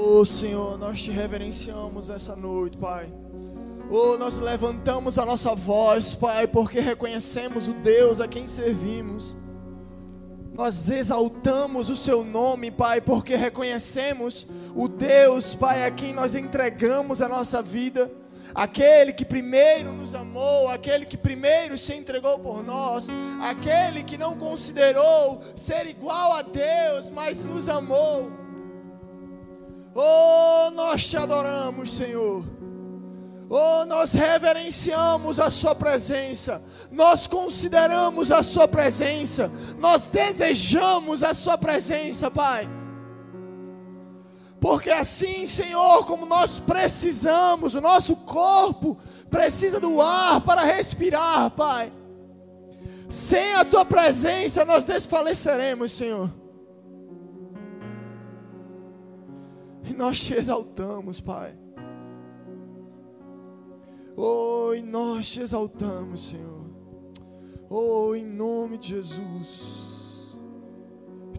Oh Senhor, nós te reverenciamos essa noite, Pai. Oh, nós levantamos a nossa voz, Pai, porque reconhecemos o Deus a quem servimos. Nós exaltamos o Seu nome, Pai, porque reconhecemos o Deus, Pai, a quem nós entregamos a nossa vida. Aquele que primeiro nos amou, aquele que primeiro se entregou por nós, aquele que não considerou ser igual a Deus, mas nos amou. Oh, nós te adoramos, Senhor. Oh, nós reverenciamos a Sua presença, nós consideramos a Sua presença, nós desejamos a Sua presença, Pai. Porque assim, Senhor, como nós precisamos, o nosso corpo precisa do ar para respirar, Pai. Sem a Tua presença, nós desfaleceremos, Senhor. E nós te exaltamos, Pai. Oh, e nós te exaltamos, Senhor. Oh, em nome de Jesus.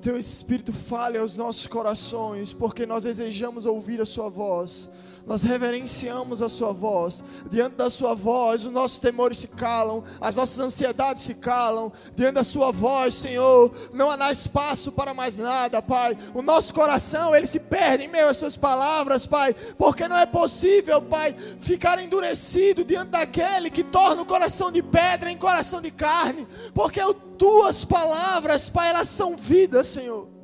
Teu Espírito fale aos nossos corações, porque nós desejamos ouvir a Sua voz nós reverenciamos a Sua voz. Diante da Sua voz, os nossos temores se calam, as nossas ansiedades se calam. Diante da Sua voz, Senhor, não há espaço para mais nada, Pai. O nosso coração, ele se perde em meio às Suas palavras, Pai, porque não é possível, Pai, ficar endurecido diante daquele que torna o coração de pedra em coração de carne, porque as Tuas palavras, Pai, elas são vida, Senhor.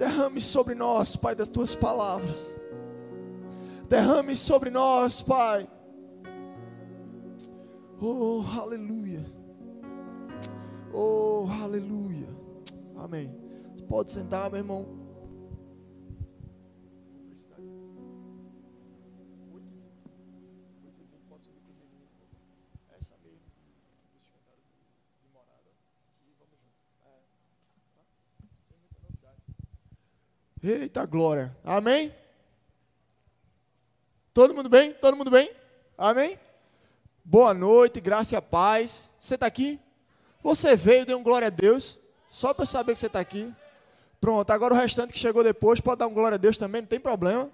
Derrame sobre nós, Pai, das tuas palavras. Derrame sobre nós, Pai. Oh, aleluia. Oh, aleluia. Amém. Você pode sentar, meu irmão. Eita glória. Amém? Todo mundo bem? Todo mundo bem? Amém? Boa noite, graça e paz. Você está aqui? Você veio, deu um glória a Deus. Só para eu saber que você está aqui. Pronto, agora o restante que chegou depois pode dar um glória a Deus também, não tem problema.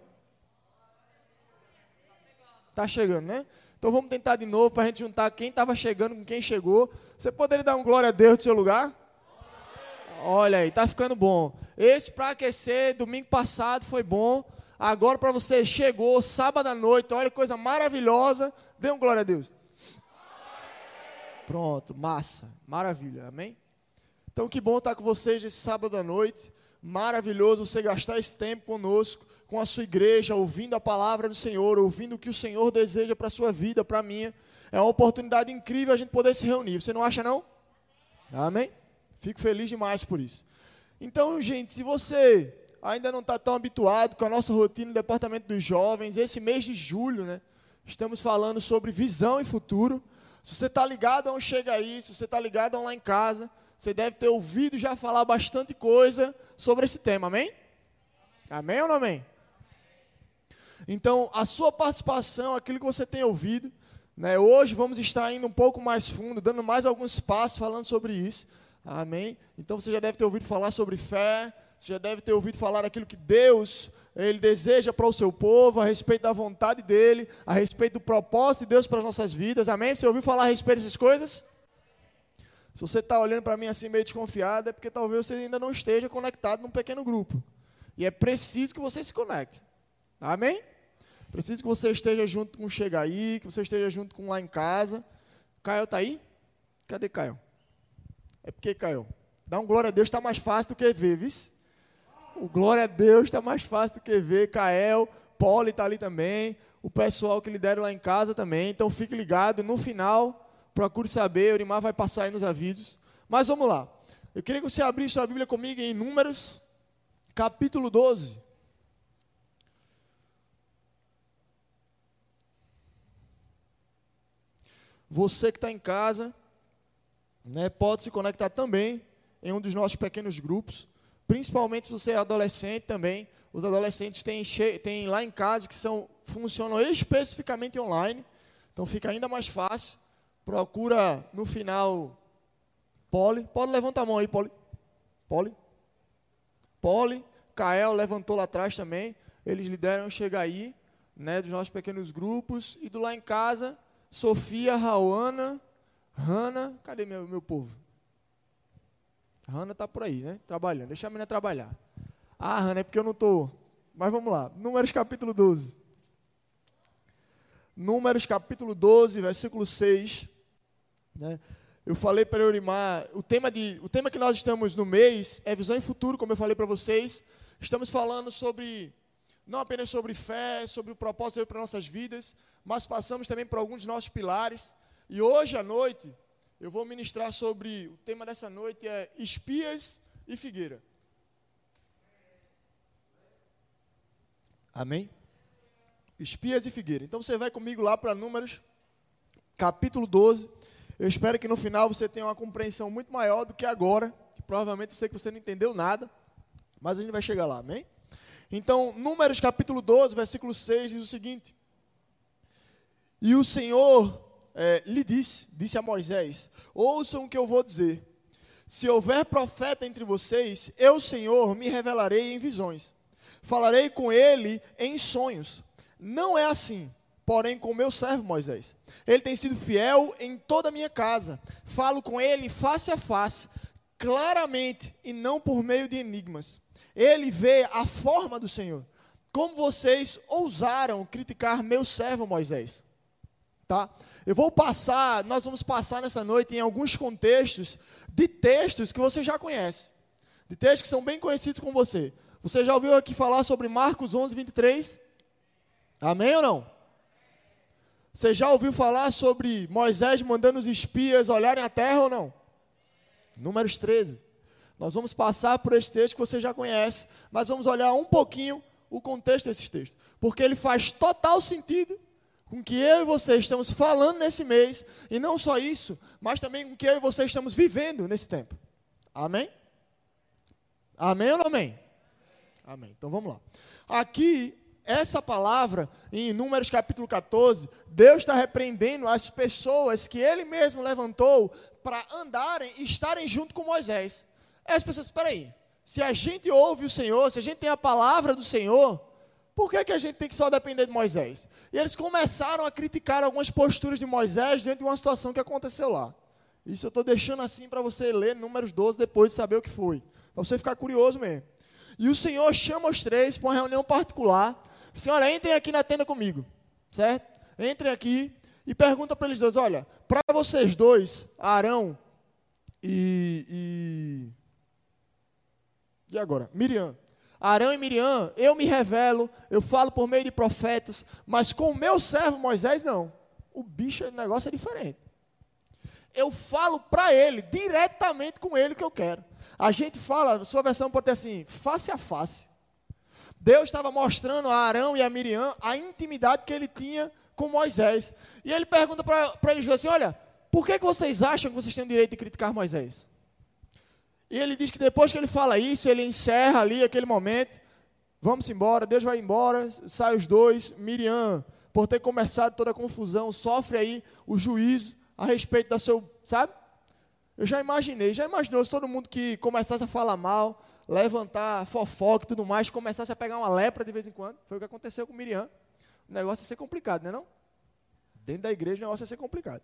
Está chegando, né? Então vamos tentar de novo para a gente juntar quem estava chegando com quem chegou. Você poderia dar um glória a Deus do seu lugar? Olha aí, tá ficando bom. Esse para aquecer, domingo passado foi bom. Agora para você chegou sábado à noite, olha que coisa maravilhosa. Dê um glória a Deus. Pronto, massa, maravilha, amém? Então que bom estar com vocês esse sábado à noite. Maravilhoso você gastar esse tempo conosco, com a sua igreja, ouvindo a palavra do Senhor, ouvindo o que o Senhor deseja para a sua vida, para a minha. É uma oportunidade incrível a gente poder se reunir. Você não acha não? Amém? Fico feliz demais por isso. Então, gente, se você ainda não está tão habituado com a nossa rotina no Departamento dos Jovens, esse mês de julho, né, estamos falando sobre visão e futuro. Se você está ligado a um Chega Aí, se você está ligado a um Lá em Casa, você deve ter ouvido já falar bastante coisa sobre esse tema, amém? Amém ou não amém? Então, a sua participação, aquilo que você tem ouvido, né, hoje vamos estar indo um pouco mais fundo, dando mais alguns passos falando sobre isso. Amém? Então você já deve ter ouvido falar sobre fé, você já deve ter ouvido falar daquilo que Deus ele deseja para o seu povo, a respeito da vontade dele, a respeito do propósito de Deus para as nossas vidas. Amém? Você ouviu falar a respeito dessas coisas? Se você está olhando para mim assim meio desconfiado, é porque talvez você ainda não esteja conectado num pequeno grupo. E é preciso que você se conecte. Amém? Preciso que você esteja junto com o Chega Aí, que você esteja junto com lá em casa. Caio está aí? Cadê Caio? É porque, Caio, dar um glória a Deus está mais fácil do que ver, viu? O glória a Deus está mais fácil do que ver. Cael, Poli está ali também. O pessoal que lideram lá em casa também. Então fique ligado. No final, procure saber. O Urimar vai passar aí nos avisos. Mas vamos lá. Eu queria que você abrisse sua Bíblia comigo em Números, capítulo 12. Você que está em casa, né, pode se conectar também em um dos nossos pequenos grupos, principalmente se você é adolescente também. Os adolescentes têm, têm lá em casa que são, funcionam especificamente online, então fica ainda mais fácil. Procura no final Poli, pode levantar a mão aí, Poli. Poli. Poli, Kael levantou lá atrás também. Eles lideram Chega Aí, né, dos nossos pequenos grupos. E do lá em casa, Sofia, Rauana, Hanna. Cadê meu, meu povo? Hanna está por aí, né? Trabalhando. Deixa a menina trabalhar. Ah, Hanna, é porque eu não estou. Mas vamos lá. Números capítulo 12. Números capítulo 12, versículo 6. Né? Eu falei para Eurimar, o tema, de, o tema que nós estamos no mês é visão em futuro, como eu falei para vocês. Estamos falando sobre, não apenas sobre fé, sobre o propósito para nossas vidas, mas passamos também por alguns dos nossos pilares. E hoje à noite, eu vou ministrar sobre, o tema dessa noite é espias e figueira. Amém? Espias e figueira. Então você vai comigo lá para Números, capítulo 12. Eu espero que no final você tenha uma compreensão muito maior do que agora, que provavelmente eu sei que você não entendeu nada, mas a gente vai chegar lá, amém? Então, Números capítulo 12, versículo 6 diz o seguinte: E o Senhor é, lhe disse, disse a Moisés: Ouçam o que eu vou dizer. Se houver profeta entre vocês, eu, Senhor, me revelarei em visões. Falarei com ele em sonhos. Não é assim porém com meu servo Moisés. Ele tem sido fiel em toda a minha casa. Falo com ele face a face, claramente e não por meio de enigmas. Ele vê a forma do Senhor. Como vocês ousaram criticar meu servo Moisés? Tá? Eu vou passar, nós vamos passar nessa noite em alguns contextos de textos que você já conhece. De textos que são bem conhecidos com você. Você já ouviu aqui falar sobre Marcos 11, 23? Amém ou não? Você já ouviu falar sobre Moisés mandando os espias olharem a terra ou não? Números 13. Nós vamos passar por esse texto que você já conhece, mas vamos olhar um pouquinho o contexto desses textos, porque ele faz total sentido com que eu e você estamos falando nesse mês, e não só isso, mas também com que eu e você estamos vivendo nesse tempo. Amém? Amém ou não amém? Amém. Então vamos lá. Aqui essa palavra, em Números capítulo 14, Deus está repreendendo as pessoas que Ele mesmo levantou para andarem e estarem junto com Moisés. As pessoas, espera aí, se a gente ouve o Senhor, se a gente tem a palavra do Senhor, por que, que a gente tem que só depender de Moisés? E eles começaram a criticar algumas posturas de Moisés diante de uma situação que aconteceu lá. Isso eu estou deixando assim para você ler Números 12 depois de saber o que foi. Para você ficar curioso mesmo. E o Senhor chama os três para uma reunião particular assim, olha, entrem aqui na tenda comigo, certo? Entrem aqui e pergunta para eles dois, olha, para vocês dois, Arão e, e e agora, Miriam. Arão e Miriam, eu me revelo, eu falo por meio de profetas, mas com o meu servo Moisés não. O bicho, o negócio é diferente. Eu falo para ele, diretamente com ele o que eu quero. A gente fala, sua versão pode ter assim, face a face. Deus estava mostrando a Arão e a Miriam a intimidade que ele tinha com Moisés. E ele pergunta para eles assim: Olha, por que, que vocês acham que vocês têm o direito de criticar Moisés? E ele diz que depois que ele fala isso, ele encerra ali aquele momento. Vamos embora, Deus vai embora, sai os dois. Miriam, por ter começado toda a confusão, sofre aí o juízo a respeito da seu, sabe? Eu já imaginei, já imaginou se todo mundo que começasse a falar mal, levantar fofoca e tudo mais, começasse a pegar uma lepra de vez em quando. Foi o que aconteceu com Miriam. O negócio ia ser complicado, não é não? Dentro da igreja o negócio ia ser complicado.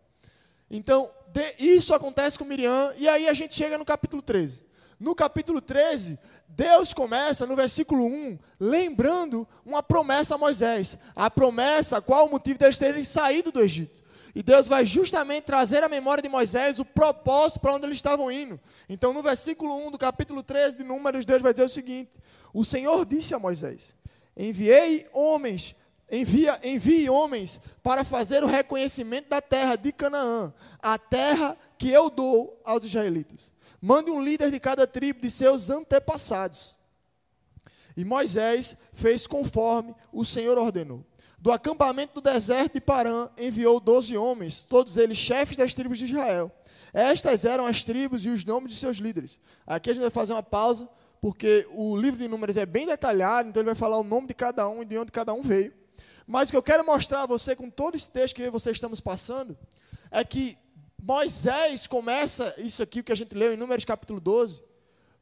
Então, de, isso acontece com Miriam, e aí a gente chega no capítulo 13. No capítulo 13, Deus começa no versículo 1, lembrando uma promessa a Moisés. A promessa, qual o motivo deles terem saído do Egito. E Deus vai justamente trazer à memória de Moisés o propósito para onde eles estavam indo. Então, no versículo 1 do capítulo 13 de Números, Deus vai dizer o seguinte: O Senhor disse a Moisés: Enviei homens, envia, envie homens para fazer o reconhecimento da terra de Canaã, a terra que eu dou aos israelitas. Mande um líder de cada tribo de seus antepassados. E Moisés fez conforme o Senhor ordenou. Do acampamento do deserto de Parã enviou doze homens, todos eles chefes das tribos de Israel. Estas eram as tribos e os nomes de seus líderes. Aqui a gente vai fazer uma pausa, porque o livro de Números é bem detalhado, então ele vai falar o nome de cada um e de onde cada um veio. Mas o que eu quero mostrar a você com todo esse texto que eu e você estamos passando, é que Moisés começa isso aqui, que a gente leu em Números capítulo 12,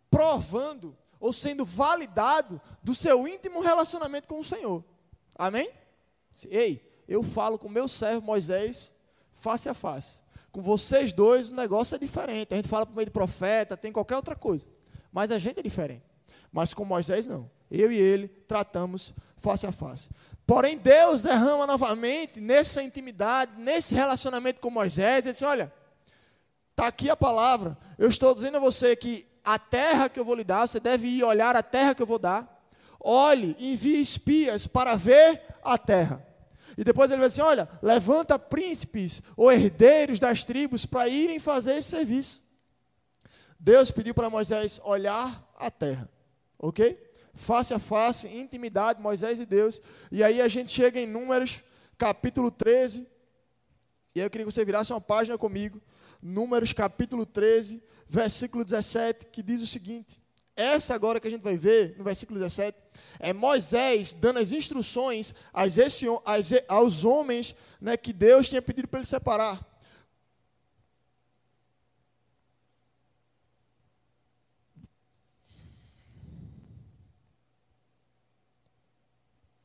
provando ou sendo validado do seu íntimo relacionamento com o Senhor. Amém? Ei, eu falo com meu servo Moisés face a face. Com vocês dois o negócio é diferente. A gente fala por meio de profeta, tem qualquer outra coisa. Mas a gente é diferente. Mas com Moisés não. Eu e ele tratamos face a face. Porém, Deus derrama novamente nessa intimidade, nesse relacionamento com Moisés. Ele diz: Olha, está aqui a palavra. Eu estou dizendo a você que a terra que eu vou lhe dar, você deve ir olhar a terra que eu vou dar. Olhe, envie espias para ver a terra. E depois ele vai dizer: Olha, levanta príncipes ou herdeiros das tribos para irem fazer esse serviço. Deus pediu para Moisés olhar a terra, ok? Face a face, intimidade, Moisés e Deus. E aí a gente chega em Números, capítulo 13. E aí eu queria que você virasse uma página comigo. Números, capítulo 13, versículo 17, que diz o seguinte: essa agora que a gente vai ver, no versículo 17, é Moisés dando as instruções aos homens né, que Deus tinha pedido para ele separar.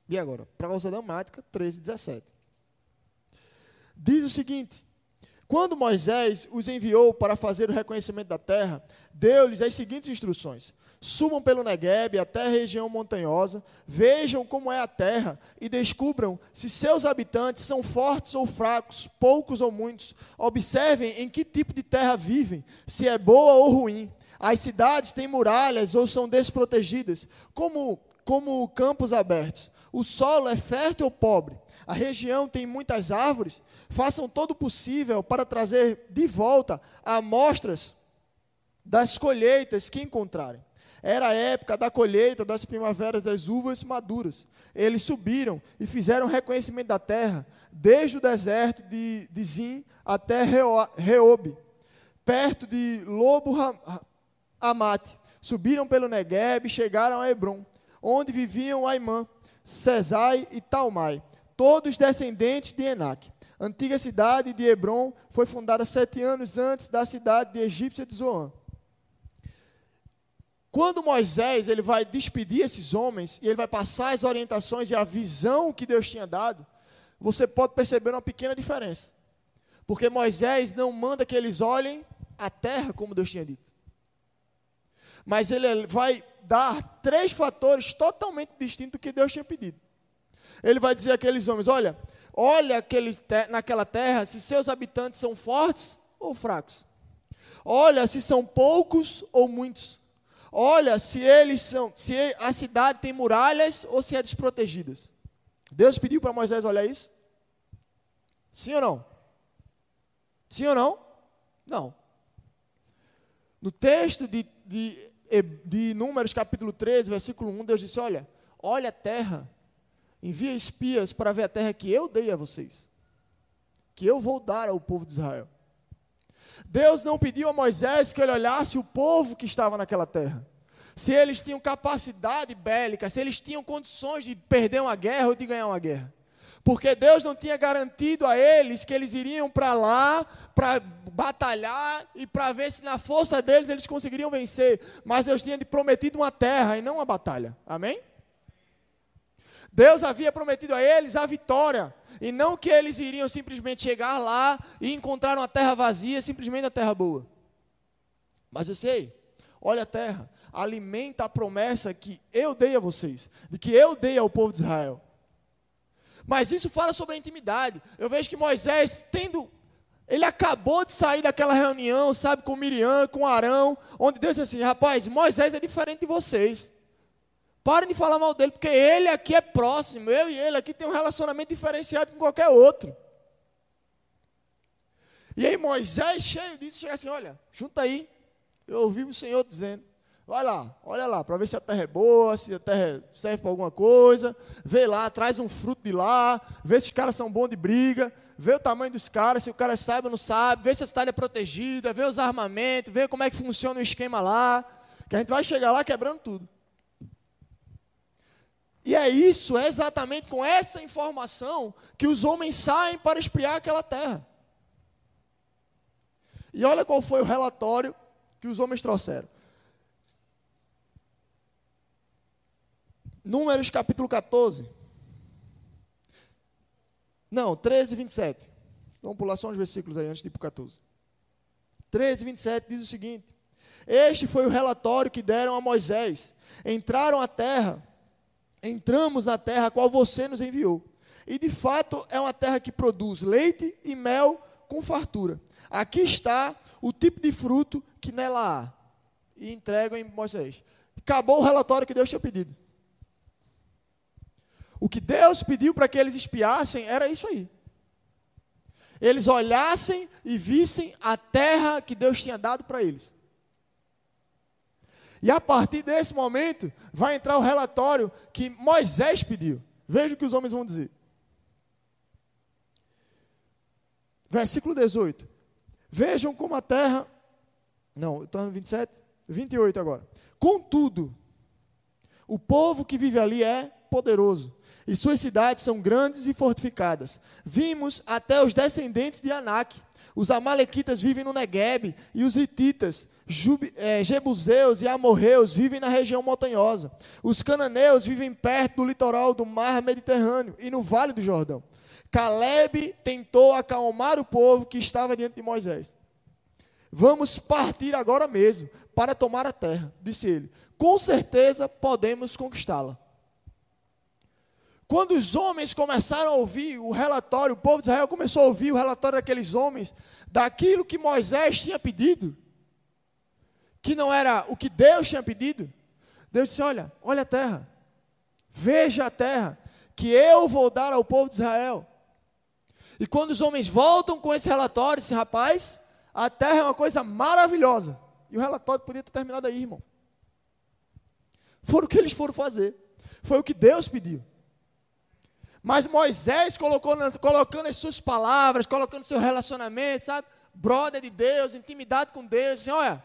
E agora, para a velocidade 13, 17. Diz o seguinte: Quando Moisés os enviou para fazer o reconhecimento da terra, deu-lhes as seguintes instruções: Subam pelo Negueb até a região montanhosa, vejam como é a terra e descubram se seus habitantes são fortes ou fracos, poucos ou muitos. Observem em que tipo de terra vivem, se é boa ou ruim. As cidades têm muralhas ou são desprotegidas, como, como campos abertos o solo é fértil ou pobre, a região tem muitas árvores, façam todo o possível para trazer de volta amostras das colheitas que encontrarem. Era a época da colheita das primaveras das uvas maduras. Eles subiram e fizeram reconhecimento da terra, desde o deserto de, de até Reob, perto de Lobo Amate. Subiram pelo Negueb e chegaram a Hebron, onde viviam Aimã, Cesai e Talmai, todos descendentes de Enac. Antiga cidade de Hebron foi fundada sete anos antes da cidade de egípcia de Zoan. Quando Moisés ele vai despedir esses homens e ele vai passar as orientações e a visão que Deus tinha dado, você pode perceber uma pequena diferença. Porque Moisés não manda que eles olhem a terra como Deus tinha dito. Mas ele vai dar três fatores totalmente distintos do que Deus tinha pedido. Ele vai dizer àqueles homens: olha, olha aqueles naquela terra se seus habitantes são fortes ou fracos. Olha se são poucos ou muitos. Olha se eles são, se a cidade tem muralhas ou se é desprotegidas. Deus pediu para Moisés olhar isso? Sim ou não? Sim ou não? Não. No texto de, de de Números capítulo 13, versículo 1, Deus disse: Olha, olha a terra, envia espias para ver a terra que eu dei a vocês, que eu vou dar ao povo de Israel. Deus não pediu a Moisés que ele olhasse o povo que estava naquela terra. Se eles tinham capacidade bélica, se eles tinham condições de perder uma guerra ou de ganhar uma guerra. Porque Deus não tinha garantido a eles que eles iriam para lá para batalhar e para ver se na força deles eles conseguiriam vencer. Mas Deus tinha prometido uma terra e não uma batalha. Amém? Deus havia prometido a eles a vitória. E não que eles iriam simplesmente chegar lá e encontrar uma terra vazia, simplesmente a terra boa. Mas eu sei, olha a terra, alimenta a promessa que eu dei a vocês, de que eu dei ao povo de Israel. Mas isso fala sobre a intimidade. Eu vejo que Moisés, tendo. Ele acabou de sair daquela reunião, sabe, com Miriam, com Arão, onde Deus disse assim: rapaz, Moisés é diferente de vocês. Parem de falar mal dele, porque ele aqui é próximo, eu e ele aqui tem um relacionamento diferenciado com qualquer outro. E aí Moisés, cheio disso, chega assim: olha, junta aí. Eu ouvi o Senhor dizendo. Vai lá, olha lá, para ver se a terra é boa, se a terra serve para alguma coisa. Vê lá, traz um fruto de lá, vê se os caras são bons de briga, vê o tamanho dos caras, se o cara sabe ou não sabe, vê se a cidade é protegida, vê os armamentos, vê como é que funciona o esquema lá. Que a gente vai chegar lá quebrando tudo. E é isso, é exatamente com essa informação que os homens saem para espiar aquela terra. E olha qual foi o relatório que os homens trouxeram. Números capítulo 14. Não, 13 27. Vamos pular só uns versículos aí antes de ir para o 14. 13, 27 diz o seguinte: Este foi o relatório que deram a Moisés. Entraram à terra, entramos na terra a qual você nos enviou. E de fato é uma terra que produz leite e mel com fartura. Aqui está o tipo de fruto que nela há. E entregam em Moisés. Acabou o relatório que Deus tinha pedido. O que Deus pediu para que eles espiassem era isso aí. Eles olhassem e vissem a terra que Deus tinha dado para eles. E a partir desse momento, vai entrar o relatório que Moisés pediu. Veja o que os homens vão dizer. Versículo 18. Vejam como a terra. Não, estou no 27. 28 agora. Contudo, o povo que vive ali é poderoso, e suas cidades são grandes e fortificadas. Vimos até os descendentes de Anak. Os amalequitas vivem no Negueb, e os hititas, é, Jebuseus e Amorreus vivem na região montanhosa. Os cananeus vivem perto do litoral do mar Mediterrâneo e no vale do Jordão. Caleb tentou acalmar o povo que estava diante de Moisés. Vamos partir agora mesmo para tomar a terra, disse ele. Com certeza podemos conquistá-la. Quando os homens começaram a ouvir o relatório, o povo de Israel começou a ouvir o relatório daqueles homens, daquilo que Moisés tinha pedido, que não era o que Deus tinha pedido, Deus disse: Olha, olha a terra, veja a terra, que eu vou dar ao povo de Israel. E quando os homens voltam com esse relatório, esse rapaz, a terra é uma coisa maravilhosa. E o relatório podia ter terminado aí, irmão. Foi o que eles foram fazer. Foi o que Deus pediu. Mas Moisés colocou, colocando as suas palavras, colocando seu relacionamento, sabe? Brother de Deus, intimidade com Deus. Assim, olha,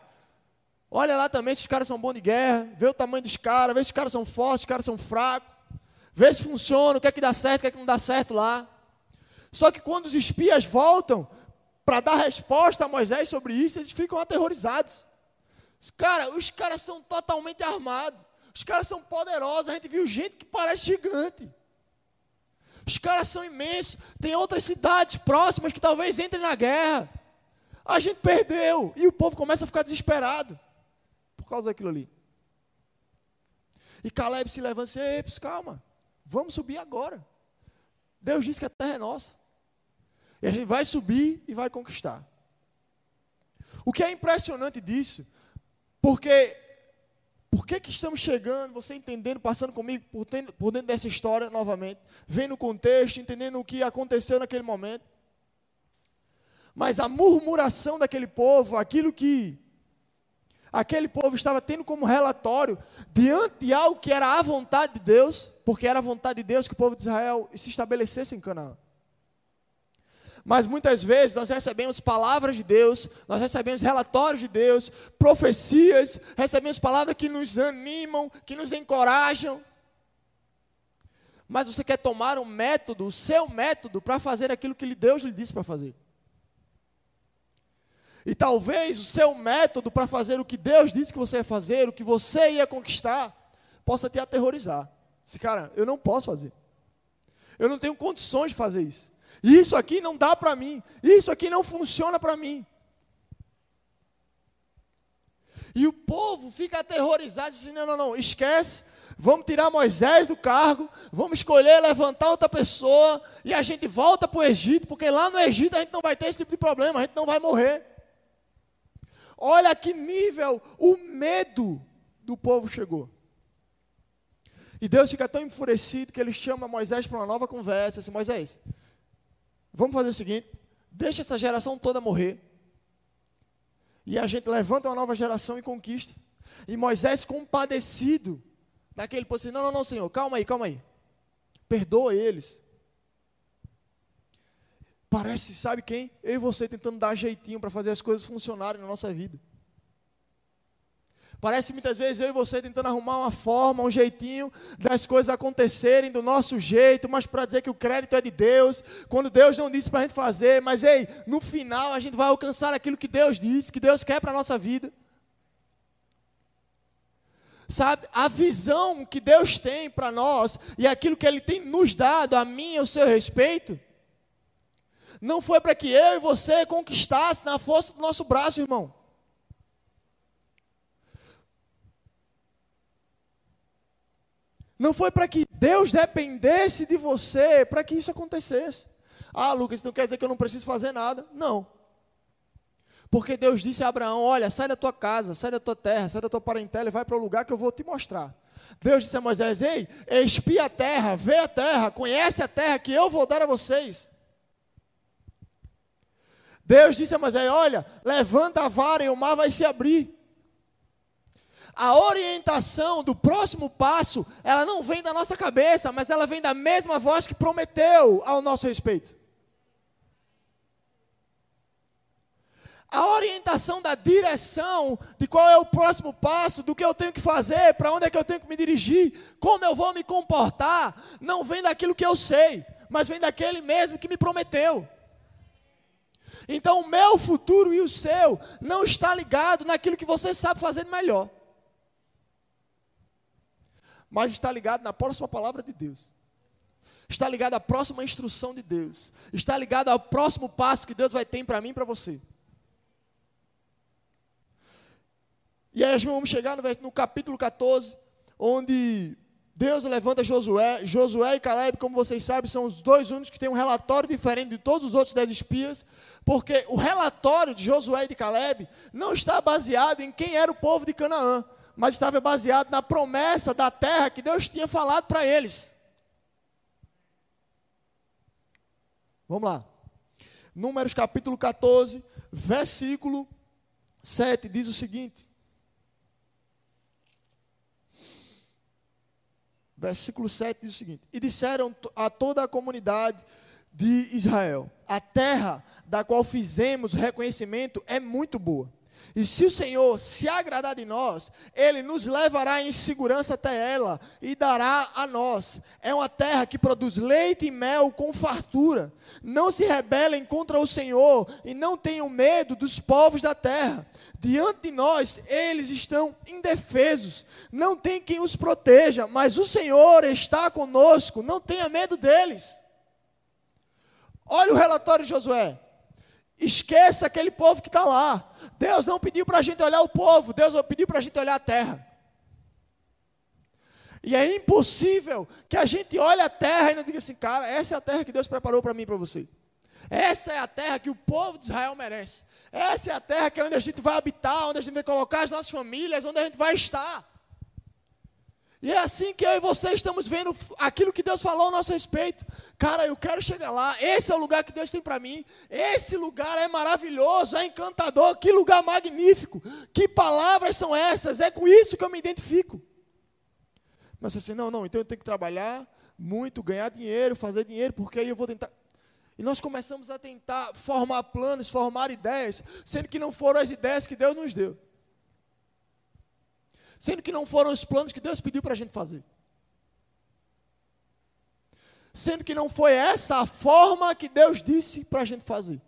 olha lá também se os caras são bons de guerra. Vê o tamanho dos caras, vê se os caras são fortes, se os caras são fracos. Vê se funciona, o que é que dá certo, o que é que não dá certo lá. Só que quando os espias voltam para dar resposta a Moisés sobre isso, eles ficam aterrorizados. Cara, os caras são totalmente armados. Os caras são poderosos. A gente viu gente que parece gigante. Os caras são imensos. Tem outras cidades próximas que talvez entrem na guerra. A gente perdeu. E o povo começa a ficar desesperado por causa daquilo ali. E Caleb se levanta e diz: calma, vamos subir agora. Deus disse que a terra é nossa. E a gente vai subir e vai conquistar. O que é impressionante disso, porque por que, que estamos chegando, você entendendo, passando comigo por, por dentro dessa história novamente, vendo o contexto, entendendo o que aconteceu naquele momento. Mas a murmuração daquele povo, aquilo que aquele povo estava tendo como relatório, diante de algo que era a vontade de Deus, porque era a vontade de Deus que o povo de Israel se estabelecesse em Canaã. Mas muitas vezes nós recebemos palavras de Deus, nós recebemos relatórios de Deus, profecias, recebemos palavras que nos animam, que nos encorajam. Mas você quer tomar um método, o seu método, para fazer aquilo que Deus lhe disse para fazer. E talvez o seu método para fazer o que Deus disse que você ia fazer, o que você ia conquistar, possa te aterrorizar. Esse cara, eu não posso fazer. Eu não tenho condições de fazer isso. Isso aqui não dá para mim. Isso aqui não funciona para mim. E o povo fica aterrorizado, dizendo: não, não, não, esquece. Vamos tirar Moisés do cargo, vamos escolher levantar outra pessoa e a gente volta para o Egito, porque lá no Egito a gente não vai ter esse tipo de problema, a gente não vai morrer. Olha que nível o medo do povo chegou. E Deus fica tão enfurecido que ele chama Moisés para uma nova conversa. Assim, Moisés, Vamos fazer o seguinte: deixa essa geração toda morrer. E a gente levanta uma nova geração e conquista. E Moisés, compadecido daquele povo, assim, não, não, não, Senhor, calma aí, calma aí. Perdoa eles. Parece, sabe quem? Eu e você tentando dar jeitinho para fazer as coisas funcionarem na nossa vida. Parece muitas vezes eu e você tentando arrumar uma forma, um jeitinho das coisas acontecerem do nosso jeito, mas para dizer que o crédito é de Deus, quando Deus não disse para a gente fazer, mas ei, no final a gente vai alcançar aquilo que Deus disse, que Deus quer para a nossa vida. Sabe, a visão que Deus tem para nós e aquilo que Ele tem nos dado, a mim e ao seu respeito, não foi para que eu e você conquistasse na força do nosso braço, irmão. Não foi para que Deus dependesse de você para que isso acontecesse. Ah, Lucas, então quer dizer que eu não preciso fazer nada? Não. Porque Deus disse a Abraão: Olha, sai da tua casa, sai da tua terra, sai da tua parentela e vai para o lugar que eu vou te mostrar. Deus disse a Moisés: Ei, espia a terra, vê a terra, conhece a terra que eu vou dar a vocês. Deus disse a Moisés: Olha, levanta a vara e o mar vai se abrir a orientação do próximo passo, ela não vem da nossa cabeça, mas ela vem da mesma voz que prometeu ao nosso respeito. A orientação da direção de qual é o próximo passo, do que eu tenho que fazer, para onde é que eu tenho que me dirigir, como eu vou me comportar, não vem daquilo que eu sei, mas vem daquele mesmo que me prometeu. Então, o meu futuro e o seu não está ligado naquilo que você sabe fazer melhor mas está ligado na próxima palavra de Deus. Está ligado à próxima instrução de Deus. Está ligado ao próximo passo que Deus vai ter para mim e para você. E aí vamos chegar no, no capítulo 14, onde Deus levanta Josué. Josué e Caleb, como vocês sabem, são os dois únicos que têm um relatório diferente de todos os outros dez espias, porque o relatório de Josué e de Caleb não está baseado em quem era o povo de Canaã, mas estava baseado na promessa da terra que Deus tinha falado para eles. Vamos lá. Números capítulo 14, versículo 7 diz o seguinte: Versículo 7 diz o seguinte: E disseram a toda a comunidade de Israel: A terra da qual fizemos reconhecimento é muito boa. E se o Senhor se agradar de nós, Ele nos levará em segurança até ela e dará a nós. É uma terra que produz leite e mel com fartura. Não se rebelem contra o Senhor e não tenham medo dos povos da terra. Diante de nós, eles estão indefesos. Não tem quem os proteja, mas o Senhor está conosco. Não tenha medo deles. Olha o relatório de Josué. Esqueça aquele povo que está lá. Deus não pediu para a gente olhar o povo, Deus pediu para a gente olhar a terra. E é impossível que a gente olhe a terra e não diga assim, cara, essa é a terra que Deus preparou para mim e para você. Essa é a terra que o povo de Israel merece. Essa é a terra que é onde a gente vai habitar, onde a gente vai colocar as nossas famílias, onde a gente vai estar. E é assim que eu e você estamos vendo aquilo que Deus falou a nosso respeito. Cara, eu quero chegar lá. Esse é o lugar que Deus tem para mim. Esse lugar é maravilhoso, é encantador. Que lugar magnífico. Que palavras são essas? É com isso que eu me identifico. Mas assim, não, não, então eu tenho que trabalhar muito, ganhar dinheiro, fazer dinheiro, porque aí eu vou tentar. E nós começamos a tentar formar planos, formar ideias, sendo que não foram as ideias que Deus nos deu sendo que não foram os planos que Deus pediu para a gente fazer. Sendo que não foi essa a forma que Deus disse para a gente fazer.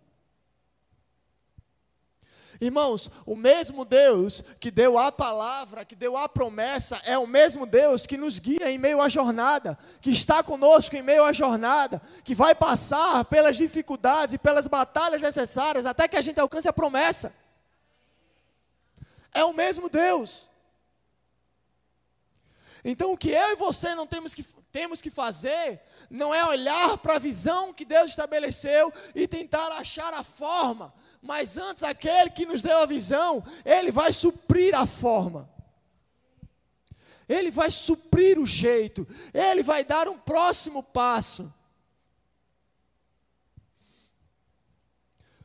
Irmãos, o mesmo Deus que deu a palavra, que deu a promessa, é o mesmo Deus que nos guia em meio à jornada, que está conosco em meio à jornada, que vai passar pelas dificuldades e pelas batalhas necessárias até que a gente alcance a promessa. É o mesmo Deus. Então, o que eu e você não temos que, temos que fazer não é olhar para a visão que Deus estabeleceu e tentar achar a forma, mas antes aquele que nos deu a visão, ele vai suprir a forma. Ele vai suprir o jeito, ele vai dar um próximo passo.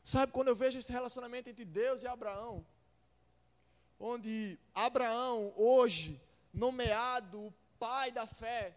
Sabe, quando eu vejo esse relacionamento entre Deus e Abraão, onde Abraão hoje nomeado o pai da fé.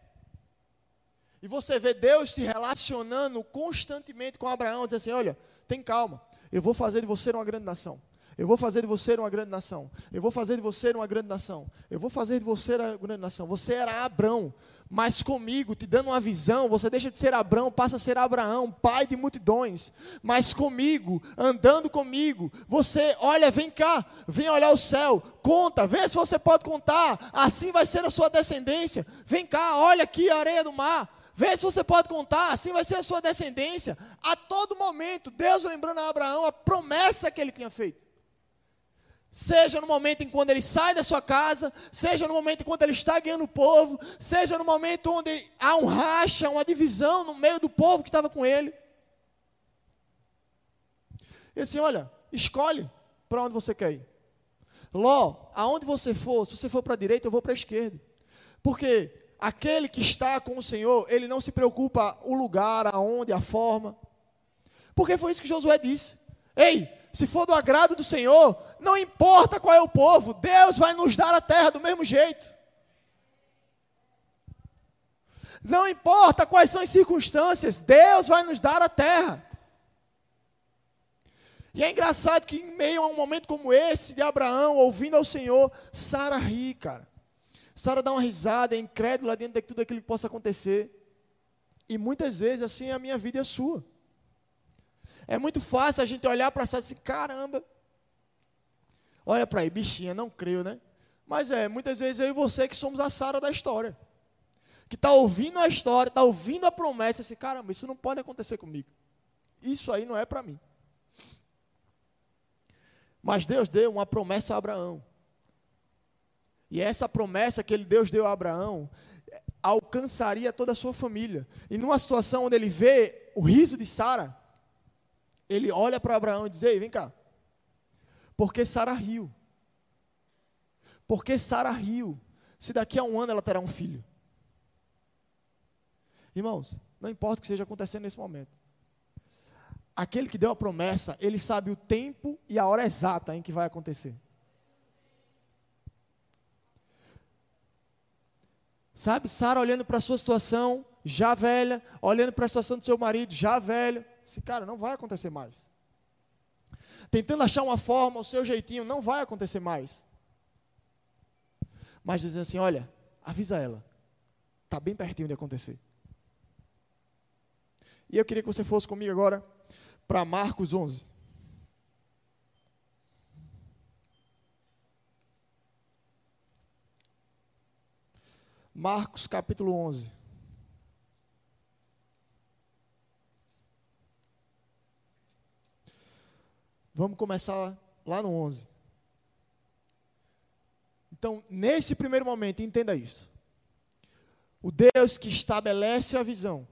E você vê Deus se relacionando constantemente com Abraão, diz assim: olha, tem calma, eu vou fazer de você uma grande nação. Eu vou fazer de você uma grande nação. Eu vou fazer de você uma grande nação. Eu vou fazer de você uma grande nação. Você era Abrão, mas comigo, te dando uma visão, você deixa de ser Abrão, passa a ser Abraão, pai de multidões. Mas comigo, andando comigo, você, olha, vem cá, vem olhar o céu, conta, vê se você pode contar. Assim vai ser a sua descendência. Vem cá, olha aqui a areia do mar. Vê se você pode contar, assim vai ser a sua descendência. A todo momento, Deus lembrando a Abraão a promessa que ele tinha feito. Seja no momento em quando ele sai da sua casa, seja no momento em quando ele está guiando o povo, seja no momento onde há um racha, uma divisão no meio do povo que estava com ele. E assim, olha, escolhe para onde você quer ir. Ló, aonde você for, se você for para a direita, eu vou para a esquerda. Porque aquele que está com o Senhor, ele não se preocupa o lugar, aonde, a forma. Porque foi isso que Josué disse. Ei, se for do agrado do Senhor, não importa qual é o povo, Deus vai nos dar a terra do mesmo jeito. Não importa quais são as circunstâncias, Deus vai nos dar a terra. E é engraçado que em meio a um momento como esse de Abraão, ouvindo ao Senhor, Sara ri, cara. Sara dá uma risada, é incrédula dentro de tudo aquilo que possa acontecer. E muitas vezes assim é a minha vida e a sua. É muito fácil a gente olhar para essa dizer, caramba. Olha para aí, bichinha, não creio, né? Mas é, muitas vezes eu e você que somos a Sara da história. Que está ouvindo a história, está ouvindo a promessa, assim, caramba, isso não pode acontecer comigo. Isso aí não é para mim. Mas Deus deu uma promessa a Abraão. E essa promessa que ele, Deus deu a Abraão alcançaria toda a sua família. E numa situação onde ele vê o riso de Sara, ele olha para Abraão e diz: Ei, vem cá. Porque Sara riu. Porque Sara riu. Se daqui a um ano ela terá um filho. Irmãos, não importa o que esteja acontecendo nesse momento. Aquele que deu a promessa, ele sabe o tempo e a hora exata em que vai acontecer. Sabe, Sara olhando para a sua situação, já velha, olhando para a situação do seu marido, já velho, esse cara não vai acontecer mais. Tentando achar uma forma, o seu jeitinho, não vai acontecer mais. Mas dizendo assim: olha, avisa ela, está bem pertinho de acontecer. E eu queria que você fosse comigo agora para Marcos 11. Marcos capítulo 11. Vamos começar lá no 11. Então, nesse primeiro momento, entenda isso. O Deus que estabelece a visão,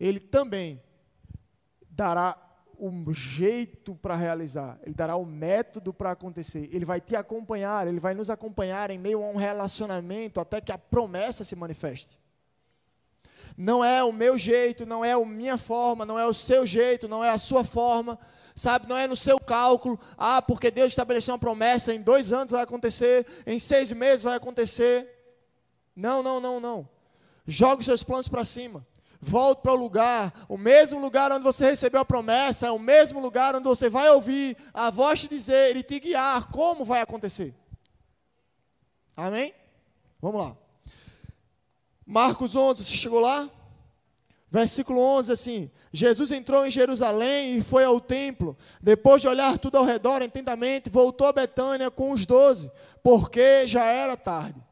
Ele também dará um jeito para realizar, Ele dará o um método para acontecer, Ele vai te acompanhar, Ele vai nos acompanhar em meio a um relacionamento até que a promessa se manifeste. Não é o meu jeito, não é a minha forma, não é o seu jeito, não é a sua forma, sabe? Não é no seu cálculo, ah, porque Deus estabeleceu uma promessa, em dois anos vai acontecer, em seis meses vai acontecer. Não, não, não, não. Jogue seus planos para cima. Volte para o lugar, o mesmo lugar onde você recebeu a promessa, é o mesmo lugar onde você vai ouvir a voz te dizer e te guiar como vai acontecer. Amém? Vamos lá. Marcos 11, você chegou lá? Versículo 11 assim: Jesus entrou em Jerusalém e foi ao templo. Depois de olhar tudo ao redor atentamente, voltou a Betânia com os doze, porque já era tarde.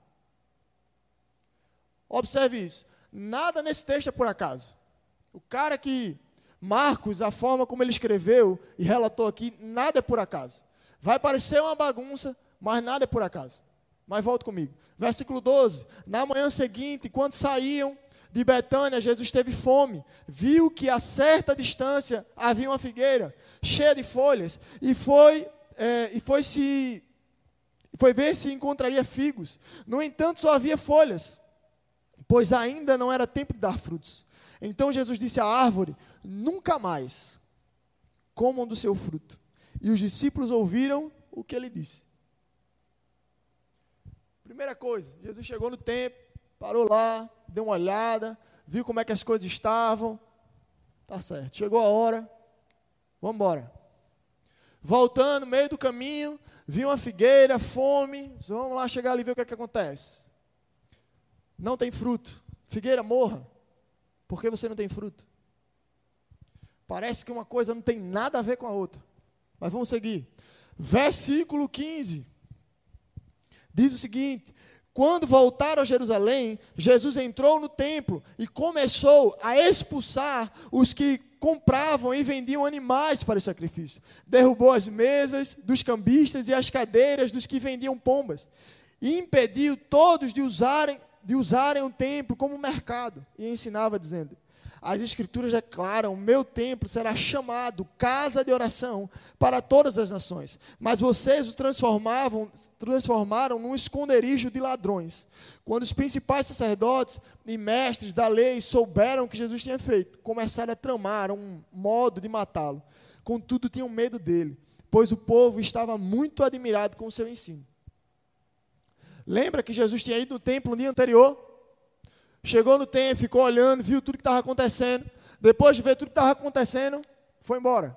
Observe isso. Nada nesse texto é por acaso. O cara que, Marcos, a forma como ele escreveu e relatou aqui, nada é por acaso. Vai parecer uma bagunça, mas nada é por acaso. Mas volta comigo. Versículo 12. Na manhã seguinte, quando saíam, de Betânia, Jesus teve fome, viu que a certa distância havia uma figueira cheia de folhas e foi é, e foi se foi ver se encontraria figos. No entanto, só havia folhas, pois ainda não era tempo de dar frutos. Então Jesus disse à árvore: Nunca mais comam do seu fruto. E os discípulos ouviram o que ele disse. Primeira coisa, Jesus chegou no templo, parou lá, deu uma olhada, viu como é que as coisas estavam. Tá certo, chegou a hora, vamos embora. Voltando, meio do caminho, viu uma figueira, fome. Vamos lá chegar ali e ver o que, é que acontece. Não tem fruto. Figueira, morra. Por que você não tem fruto? Parece que uma coisa não tem nada a ver com a outra. Mas vamos seguir. Versículo 15. Diz o seguinte: quando voltaram a Jerusalém, Jesus entrou no templo e começou a expulsar os que compravam e vendiam animais para o sacrifício. Derrubou as mesas dos cambistas e as cadeiras dos que vendiam pombas. E impediu todos de usarem, de usarem o templo como mercado. E ensinava dizendo: as Escrituras declaram: meu templo será chamado casa de oração para todas as nações. Mas vocês o transformavam, transformaram num esconderijo de ladrões. Quando os principais sacerdotes e mestres da lei souberam o que Jesus tinha feito, começaram a tramar um modo de matá-lo. Contudo, tinham medo dele, pois o povo estava muito admirado com o seu ensino. Lembra que Jesus tinha ido no templo no dia anterior? Chegou no templo, ficou olhando, viu tudo que estava acontecendo. Depois de ver tudo que estava acontecendo, foi embora.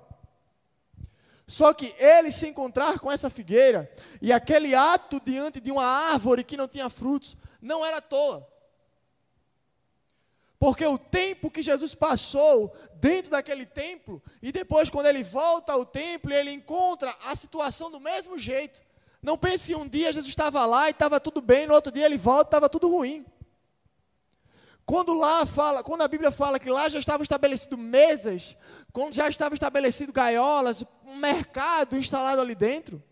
Só que ele se encontrar com essa figueira e aquele ato diante de uma árvore que não tinha frutos, não era à toa. Porque o tempo que Jesus passou dentro daquele templo, e depois, quando ele volta ao templo, ele encontra a situação do mesmo jeito. Não pense que um dia Jesus estava lá e estava tudo bem, no outro dia ele volta e estava tudo ruim. Quando lá fala, quando a Bíblia fala que lá já estava estabelecido mesas, quando já estava estabelecido gaiolas, um mercado instalado ali dentro,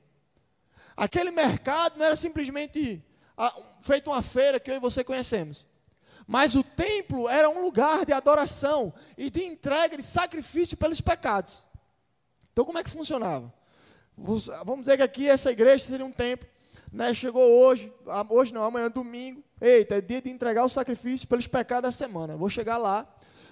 aquele mercado não era simplesmente ah, feito uma feira que eu e você conhecemos. Mas o templo era um lugar de adoração e de entrega de sacrifício pelos pecados. Então como é que funcionava? Vamos dizer que aqui essa igreja seria um templo né, chegou hoje, hoje não, amanhã domingo, eita, é dia de entregar o sacrifício pelos pecados da semana. Vou chegar lá,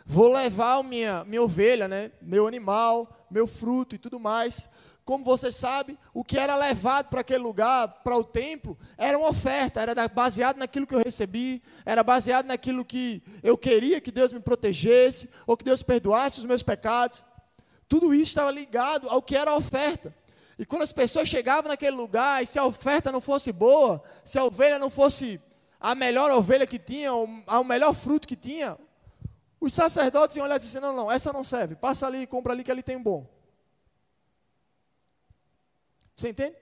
vou levar minha, minha ovelha, né, meu animal, meu fruto e tudo mais. Como você sabe, o que era levado para aquele lugar, para o templo, era uma oferta, era baseado naquilo que eu recebi, era baseado naquilo que eu queria que Deus me protegesse, ou que Deus perdoasse os meus pecados. Tudo isso estava ligado ao que era a oferta. E quando as pessoas chegavam naquele lugar, e se a oferta não fosse boa, se a ovelha não fosse a melhor ovelha que tinha, o melhor fruto que tinha, os sacerdotes iam olhar e dizer não, não, essa não serve, passa ali e compra ali que ali tem bom. Você entende?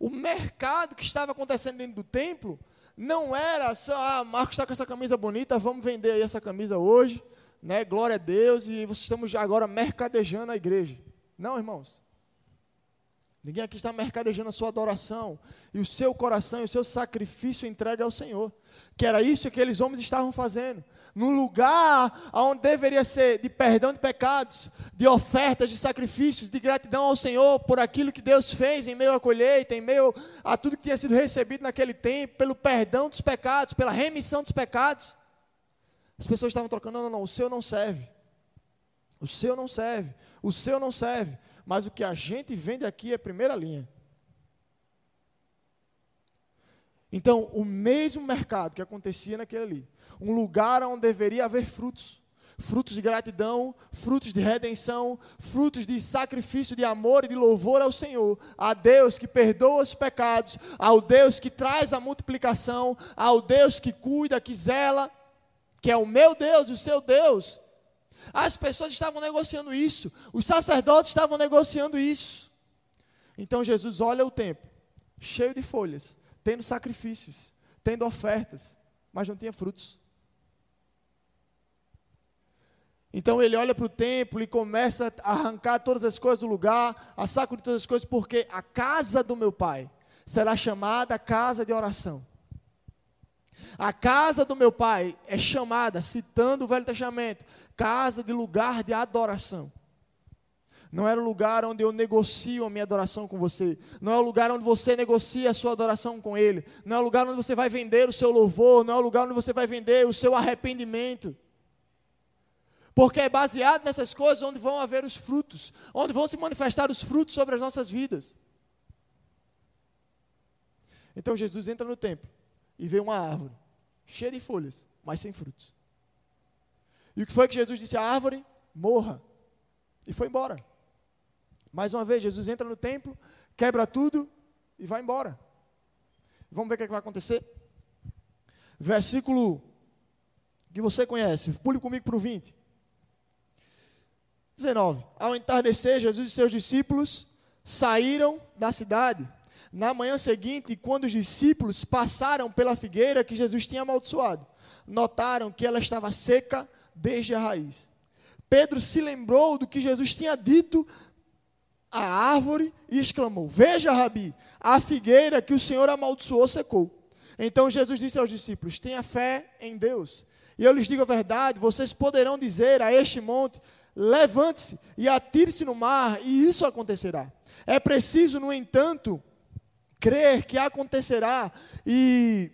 O mercado que estava acontecendo dentro do templo não era só, ah, Marcos está com essa camisa bonita, vamos vender aí essa camisa hoje, né? Glória a Deus, e estamos já agora mercadejando a igreja. Não, irmãos. Ninguém aqui está mercadejando a sua adoração e o seu coração e o seu sacrifício entregue ao Senhor. Que era isso que aqueles homens estavam fazendo. Num lugar onde deveria ser de perdão de pecados, de ofertas, de sacrifícios, de gratidão ao Senhor por aquilo que Deus fez em meio à colheita, em meio a tudo que tinha sido recebido naquele tempo, pelo perdão dos pecados, pela remissão dos pecados. As pessoas estavam trocando, não, não, não, o seu não serve. O seu não serve. O seu não serve mas o que a gente vende aqui é primeira linha. Então, o mesmo mercado que acontecia naquele ali, um lugar onde deveria haver frutos, frutos de gratidão, frutos de redenção, frutos de sacrifício de amor e de louvor ao Senhor, a Deus que perdoa os pecados, ao Deus que traz a multiplicação, ao Deus que cuida, que zela, que é o meu Deus e o seu Deus. As pessoas estavam negociando isso, os sacerdotes estavam negociando isso. Então Jesus olha o templo, cheio de folhas, tendo sacrifícios, tendo ofertas, mas não tinha frutos. Então ele olha para o templo e começa a arrancar todas as coisas do lugar, a saco de todas as coisas, porque a casa do meu pai será chamada casa de oração. A casa do meu pai é chamada, citando o Velho Testamento, casa de lugar de adoração. Não era o lugar onde eu negocio a minha adoração com você. Não é o lugar onde você negocia a sua adoração com Ele. Não é o lugar onde você vai vender o seu louvor. Não é o lugar onde você vai vender o seu arrependimento. Porque é baseado nessas coisas onde vão haver os frutos. Onde vão se manifestar os frutos sobre as nossas vidas. Então Jesus entra no templo e vê uma árvore cheia de folhas, mas sem frutos. E o que foi que Jesus disse à árvore? Morra. E foi embora. Mais uma vez, Jesus entra no templo, quebra tudo e vai embora. Vamos ver o que, é que vai acontecer? Versículo que você conhece, pule comigo para o 20. 19. Ao entardecer, Jesus e seus discípulos saíram da cidade. Na manhã seguinte, quando os discípulos passaram pela figueira que Jesus tinha amaldiçoado, notaram que ela estava seca desde a raiz. Pedro se lembrou do que Jesus tinha dito à árvore e exclamou: Veja, Rabi, a figueira que o Senhor amaldiçoou secou. Então Jesus disse aos discípulos: Tenha fé em Deus. E eu lhes digo a verdade: vocês poderão dizer a este monte: Levante-se e atire-se no mar, e isso acontecerá. É preciso, no entanto, crer que acontecerá e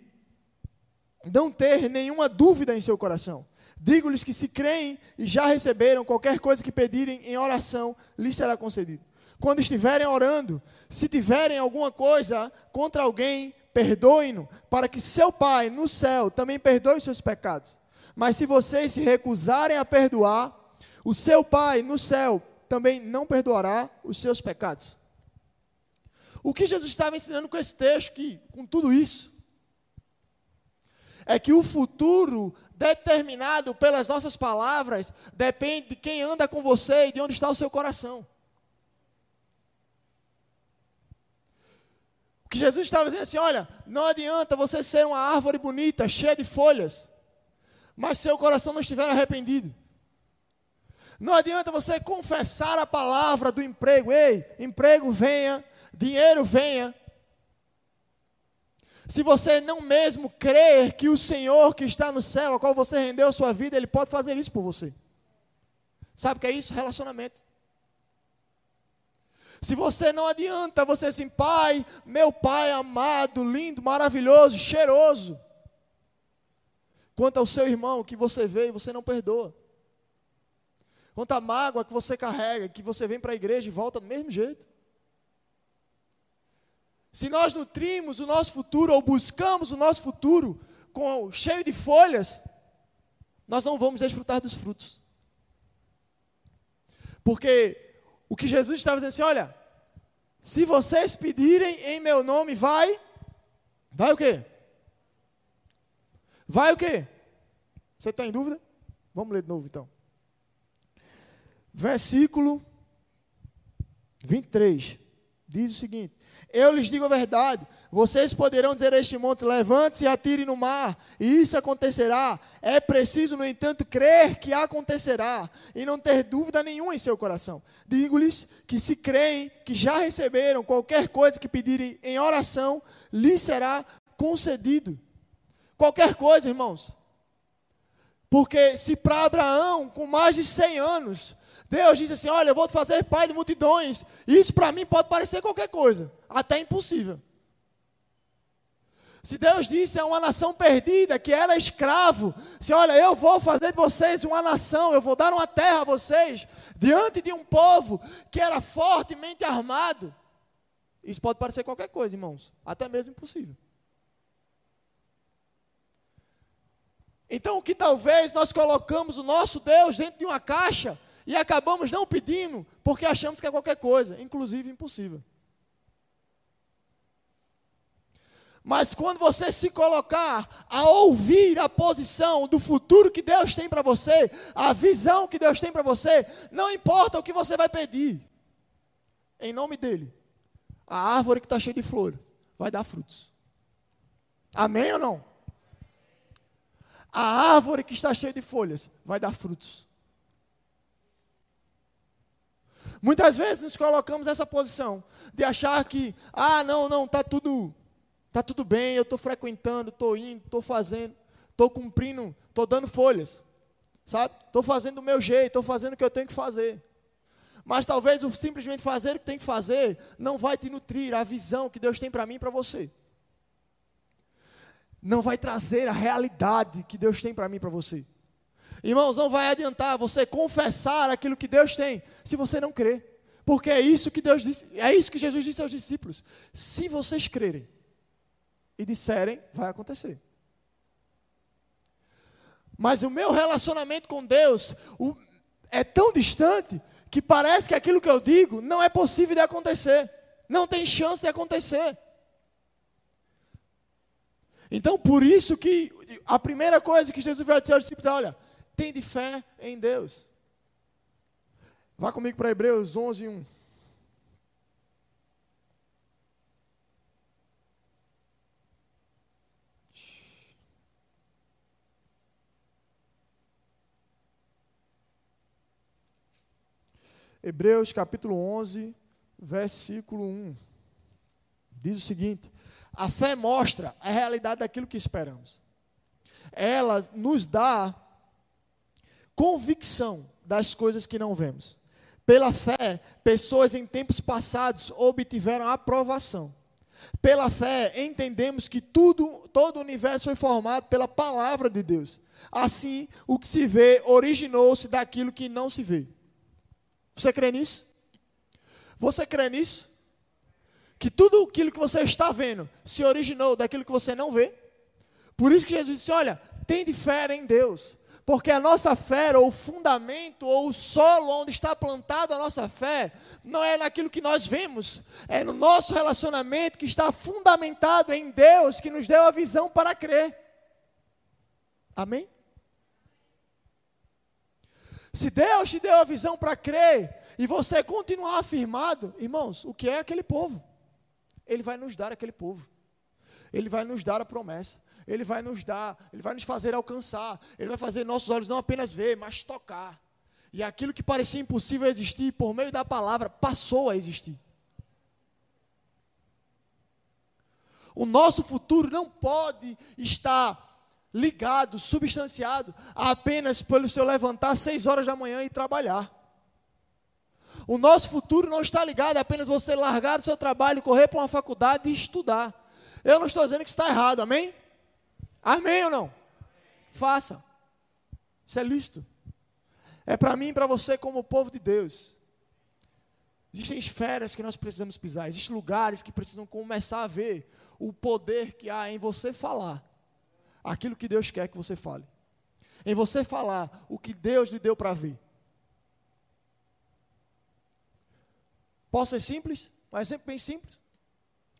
não ter nenhuma dúvida em seu coração. Digo-lhes que se creem e já receberam qualquer coisa que pedirem em oração, lhes será concedido. Quando estiverem orando, se tiverem alguma coisa contra alguém, perdoem-no, para que seu Pai no céu também perdoe os seus pecados. Mas se vocês se recusarem a perdoar, o seu Pai no céu também não perdoará os seus pecados. O que Jesus estava ensinando com esse texto, que, com tudo isso, é que o futuro determinado pelas nossas palavras depende de quem anda com você e de onde está o seu coração. O que Jesus estava dizendo assim: olha, não adianta você ser uma árvore bonita, cheia de folhas, mas seu coração não estiver arrependido. Não adianta você confessar a palavra do emprego, ei, emprego venha, dinheiro venha. Se você não mesmo crer que o Senhor que está no céu, ao qual você rendeu sua vida, Ele pode fazer isso por você. Sabe o que é isso? Relacionamento. Se você não adianta, você assim, pai, meu pai amado, lindo, maravilhoso, cheiroso. Quanto ao seu irmão que você vê e você não perdoa. Quanta mágoa que você carrega, que você vem para a igreja e volta do mesmo jeito. Se nós nutrimos o nosso futuro ou buscamos o nosso futuro com cheio de folhas, nós não vamos desfrutar dos frutos. Porque o que Jesus estava dizendo assim, olha, se vocês pedirem em meu nome, vai, vai o quê? Vai o quê? Você está em dúvida? Vamos ler de novo então versículo 23, diz o seguinte: Eu lhes digo a verdade, vocês poderão dizer a este monte: levante-se e atire no mar, e isso acontecerá. É preciso, no entanto, crer que acontecerá, e não ter dúvida nenhuma em seu coração. Digo-lhes que, se creem que já receberam qualquer coisa que pedirem em oração, lhes será concedido. Qualquer coisa, irmãos. Porque se para Abraão, com mais de 100 anos, Deus disse assim: Olha, eu vou te fazer pai de multidões. Isso para mim pode parecer qualquer coisa, até impossível. Se Deus disse a uma nação perdida que era escravo, se olha, eu vou fazer de vocês uma nação, eu vou dar uma terra a vocês, diante de um povo que era fortemente armado. Isso pode parecer qualquer coisa, irmãos, até mesmo impossível. Então, que talvez nós colocamos o nosso Deus dentro de uma caixa e acabamos não pedindo porque achamos que é qualquer coisa, inclusive impossível. Mas quando você se colocar a ouvir a posição do futuro que Deus tem para você, a visão que Deus tem para você, não importa o que você vai pedir, em nome dEle, a árvore que está cheia de flores vai dar frutos. Amém ou não? A árvore que está cheia de folhas vai dar frutos. Muitas vezes nos colocamos nessa posição de achar que, ah, não, não, tá tudo, tá tudo bem, eu estou frequentando, estou indo, estou fazendo, estou cumprindo, estou dando folhas, sabe? Estou fazendo do meu jeito, estou fazendo o que eu tenho que fazer. Mas talvez o simplesmente fazer o que tem que fazer não vai te nutrir a visão que Deus tem para mim e para você. Não vai trazer a realidade que Deus tem para mim e para você. Irmãos, não vai adiantar você confessar aquilo que Deus tem, se você não crer. Porque é isso que Deus disse, é isso que Jesus disse aos discípulos. Se vocês crerem e disserem, vai acontecer. Mas o meu relacionamento com Deus o, é tão distante que parece que aquilo que eu digo não é possível de acontecer, não tem chance de acontecer. Então, por isso que a primeira coisa que Jesus vai dizer aos discípulos é: olha, tem de fé em Deus. Vá comigo para Hebreus 11, 1. Hebreus capítulo 11, versículo 1. Diz o seguinte: A fé mostra a realidade daquilo que esperamos. Ela nos dá convicção das coisas que não vemos. Pela fé, pessoas em tempos passados obtiveram aprovação. Pela fé, entendemos que tudo, todo o universo foi formado pela palavra de Deus. Assim, o que se vê originou-se daquilo que não se vê. Você crê nisso? Você crê nisso? Que tudo aquilo que você está vendo se originou daquilo que você não vê? Por isso que Jesus disse: olha, tem de fé em Deus. Porque a nossa fé, ou o fundamento, ou o solo onde está plantada a nossa fé, não é naquilo que nós vemos, é no nosso relacionamento que está fundamentado em Deus, que nos deu a visão para crer. Amém? Se Deus te deu a visão para crer e você continuar afirmado, irmãos, o que é aquele povo? Ele vai nos dar aquele povo. Ele vai nos dar a promessa. Ele vai nos dar, ele vai nos fazer alcançar. Ele vai fazer nossos olhos não apenas ver, mas tocar. E aquilo que parecia impossível existir, por meio da palavra, passou a existir. O nosso futuro não pode estar ligado, substanciado, apenas pelo seu levantar seis horas da manhã e trabalhar. O nosso futuro não está ligado apenas você largar o seu trabalho, correr para uma faculdade e estudar. Eu não estou dizendo que está errado, amém? Amém ou não? Faça. Isso é lícito. É para mim e para você, como povo de Deus. Existem esferas que nós precisamos pisar, existem lugares que precisam começar a ver o poder que há em você falar aquilo que Deus quer que você fale. Em você falar o que Deus lhe deu para ver. Posso ser simples? Um exemplo bem simples.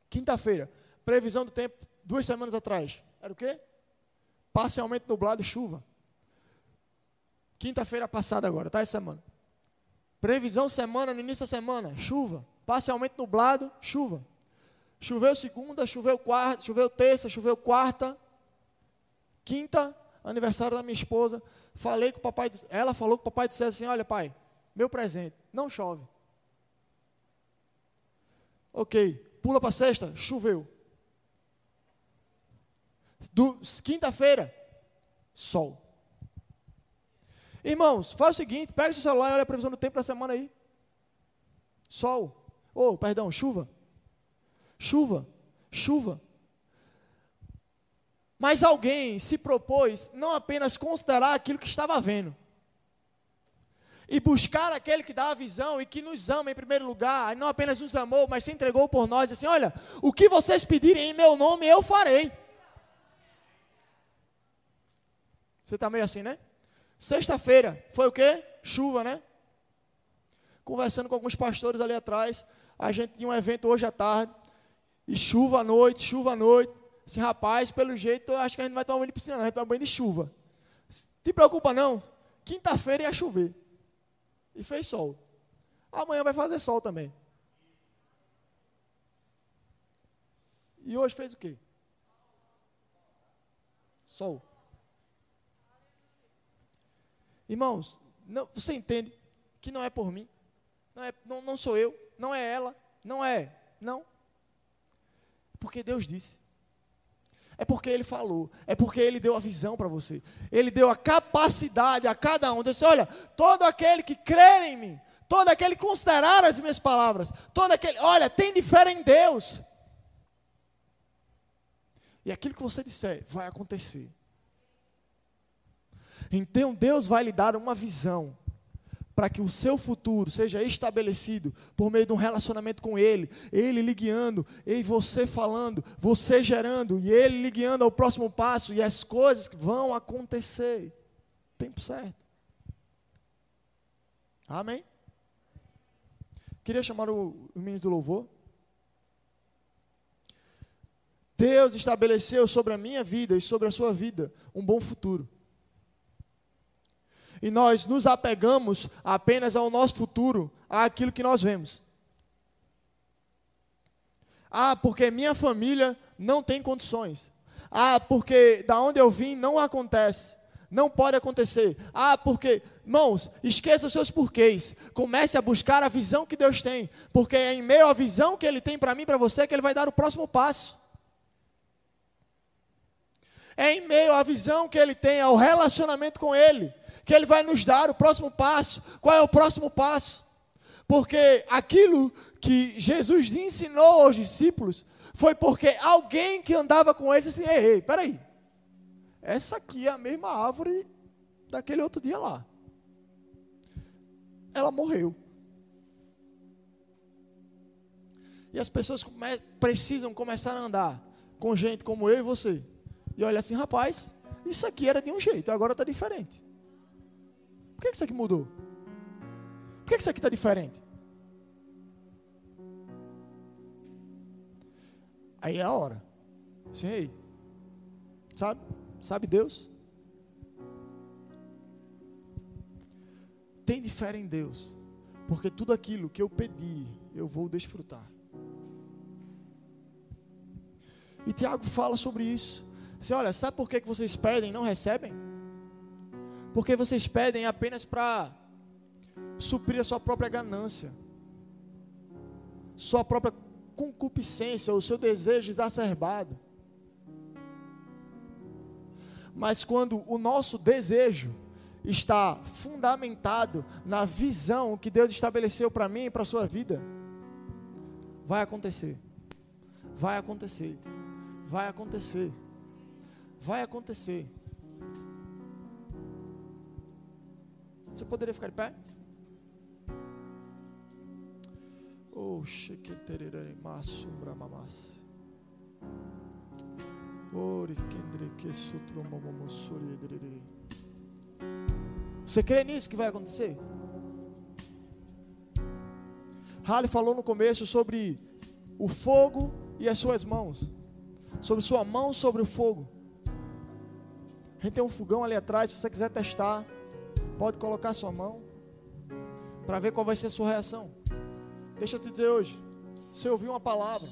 Quinta-feira, previsão do tempo, duas semanas atrás. Era o quê? Parcialmente nublado e chuva. Quinta-feira passada agora, tá? Essa semana. Previsão semana, no início da semana, chuva. Parcialmente nublado, chuva. Choveu segunda, choveu quarta, choveu terça, choveu quarta, Quinta, aniversário da minha esposa. Falei com o papai, ela falou com o papai do céu assim: Olha, pai, meu presente, não chove. Ok, pula para sexta, choveu. Quinta-feira, sol. Irmãos, faz o seguinte: pega seu celular e olha a previsão do tempo da semana aí. Sol. Oh, perdão, chuva. Chuva. Chuva. Mas alguém se propôs não apenas considerar aquilo que estava vendo, e buscar aquele que dá a visão e que nos ama em primeiro lugar, e não apenas nos amou, mas se entregou por nós, assim: olha, o que vocês pedirem em meu nome, eu farei. Você está meio assim, né? Sexta-feira, foi o quê? Chuva, né? Conversando com alguns pastores ali atrás, a gente tinha um evento hoje à tarde, e chuva à noite, chuva à noite. Assim, rapaz, pelo jeito, eu acho que a gente não vai tomar banho de piscina, não, a gente vai tomar banho de chuva. Te preocupa não, quinta-feira ia chover. E fez sol. Amanhã vai fazer sol também. E hoje fez o quê? Sol. Irmãos, não, você entende que não é por mim, não, é, não, não sou eu, não é ela, não é, não. Porque Deus disse. É porque ele falou, é porque ele deu a visão para você. Ele deu a capacidade a cada um. Disse: olha, todo aquele que crer em mim, todo aquele que considerar as minhas palavras, todo aquele, olha, tem de fé em Deus. E aquilo que você disser vai acontecer. Então Deus vai lhe dar uma visão para que o seu futuro seja estabelecido por meio de um relacionamento com Ele, Ele lhe guiando, e você falando, você gerando, e Ele lhe guiando ao próximo passo, e as coisas vão acontecer. Tempo certo. Amém? Queria chamar o, o ministro do louvor. Deus estabeleceu sobre a minha vida e sobre a sua vida um bom futuro. E nós nos apegamos apenas ao nosso futuro, àquilo que nós vemos. Ah, porque minha família não tem condições. Ah, porque da onde eu vim não acontece. Não pode acontecer. Ah, porque, irmãos, esqueça os seus porquês. Comece a buscar a visão que Deus tem. Porque é em meio à visão que Ele tem para mim para você que Ele vai dar o próximo passo. É em meio à visão que Ele tem, ao relacionamento com Ele, que Ele vai nos dar o próximo passo. Qual é o próximo passo? Porque aquilo que Jesus ensinou aos discípulos foi porque alguém que andava com eles disse assim: ei, ei, peraí, essa aqui é a mesma árvore daquele outro dia lá. Ela morreu. E as pessoas come precisam começar a andar com gente como eu e você. E olha assim, rapaz, isso aqui era de um jeito, agora está diferente. Por que isso aqui mudou? Por que isso aqui está diferente? Aí é a hora. Sim, aí. Sabe? Sabe Deus? Tem de fé em Deus. Porque tudo aquilo que eu pedi, eu vou desfrutar. E Tiago fala sobre isso. Você olha, sabe por que vocês pedem e não recebem? Porque vocês pedem apenas para suprir a sua própria ganância, sua própria concupiscência, o seu desejo exacerbado. Mas quando o nosso desejo está fundamentado na visão que Deus estabeleceu para mim e para a sua vida, vai acontecer. Vai acontecer. Vai acontecer. Vai acontecer. Você poderia ficar de pé? Oxe, que bramamas. Ori dererei. Você crê nisso que vai acontecer? Halley falou no começo sobre o fogo e as suas mãos. Sobre sua mão sobre o fogo. A gente tem um fogão ali atrás, se você quiser testar, pode colocar sua mão para ver qual vai ser a sua reação. Deixa eu te dizer hoje, você ouviu uma palavra.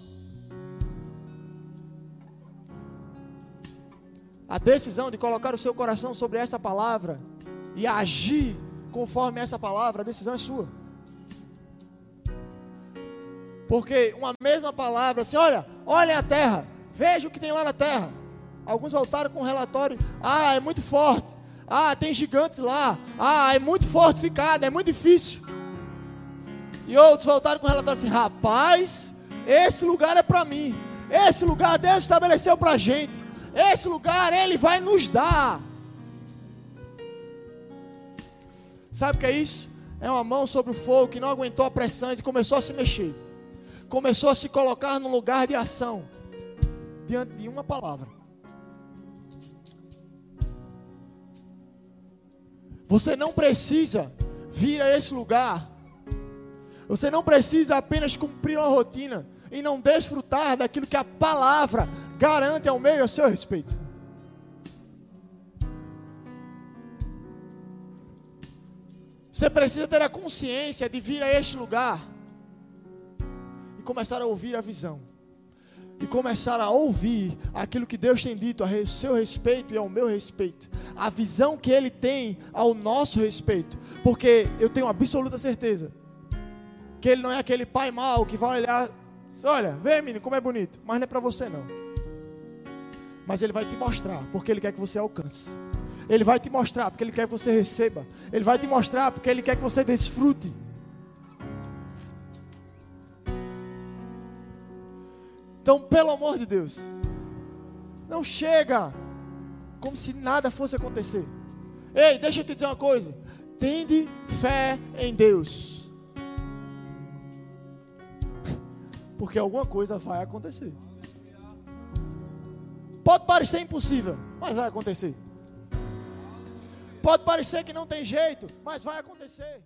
A decisão de colocar o seu coração sobre essa palavra e agir conforme essa palavra, a decisão é sua. Porque uma mesma palavra, assim, olha, olha a terra, veja o que tem lá na terra. Alguns voltaram com um relatório, ah, é muito forte, ah, tem gigantes lá, ah, é muito fortificado, é muito difícil. E outros voltaram com o relatório assim: rapaz, esse lugar é para mim. Esse lugar Deus estabeleceu para a gente. Esse lugar Ele vai nos dar. Sabe o que é isso? É uma mão sobre o fogo que não aguentou a pressão e começou a se mexer. Começou a se colocar no lugar de ação. Diante de uma palavra. Você não precisa vir a esse lugar você não precisa apenas cumprir uma rotina e não desfrutar daquilo que a palavra garante ao meio a seu respeito. Você precisa ter a consciência de vir a este lugar e começar a ouvir a visão. E começar a ouvir aquilo que Deus tem dito a seu respeito e ao meu respeito. A visão que Ele tem ao nosso respeito. Porque eu tenho absoluta certeza que ele não é aquele pai mau que vai olhar, olha, vem menino, como é bonito, mas não é para você não. Mas ele vai te mostrar, porque ele quer que você alcance. Ele vai te mostrar, porque ele quer que você receba. Ele vai te mostrar, porque ele quer que você desfrute. Então, pelo amor de Deus, não chega como se nada fosse acontecer. Ei, deixa eu te dizer uma coisa. Tende fé em Deus. Porque alguma coisa vai acontecer. Pode parecer impossível, mas vai acontecer. Pode parecer que não tem jeito, mas vai acontecer.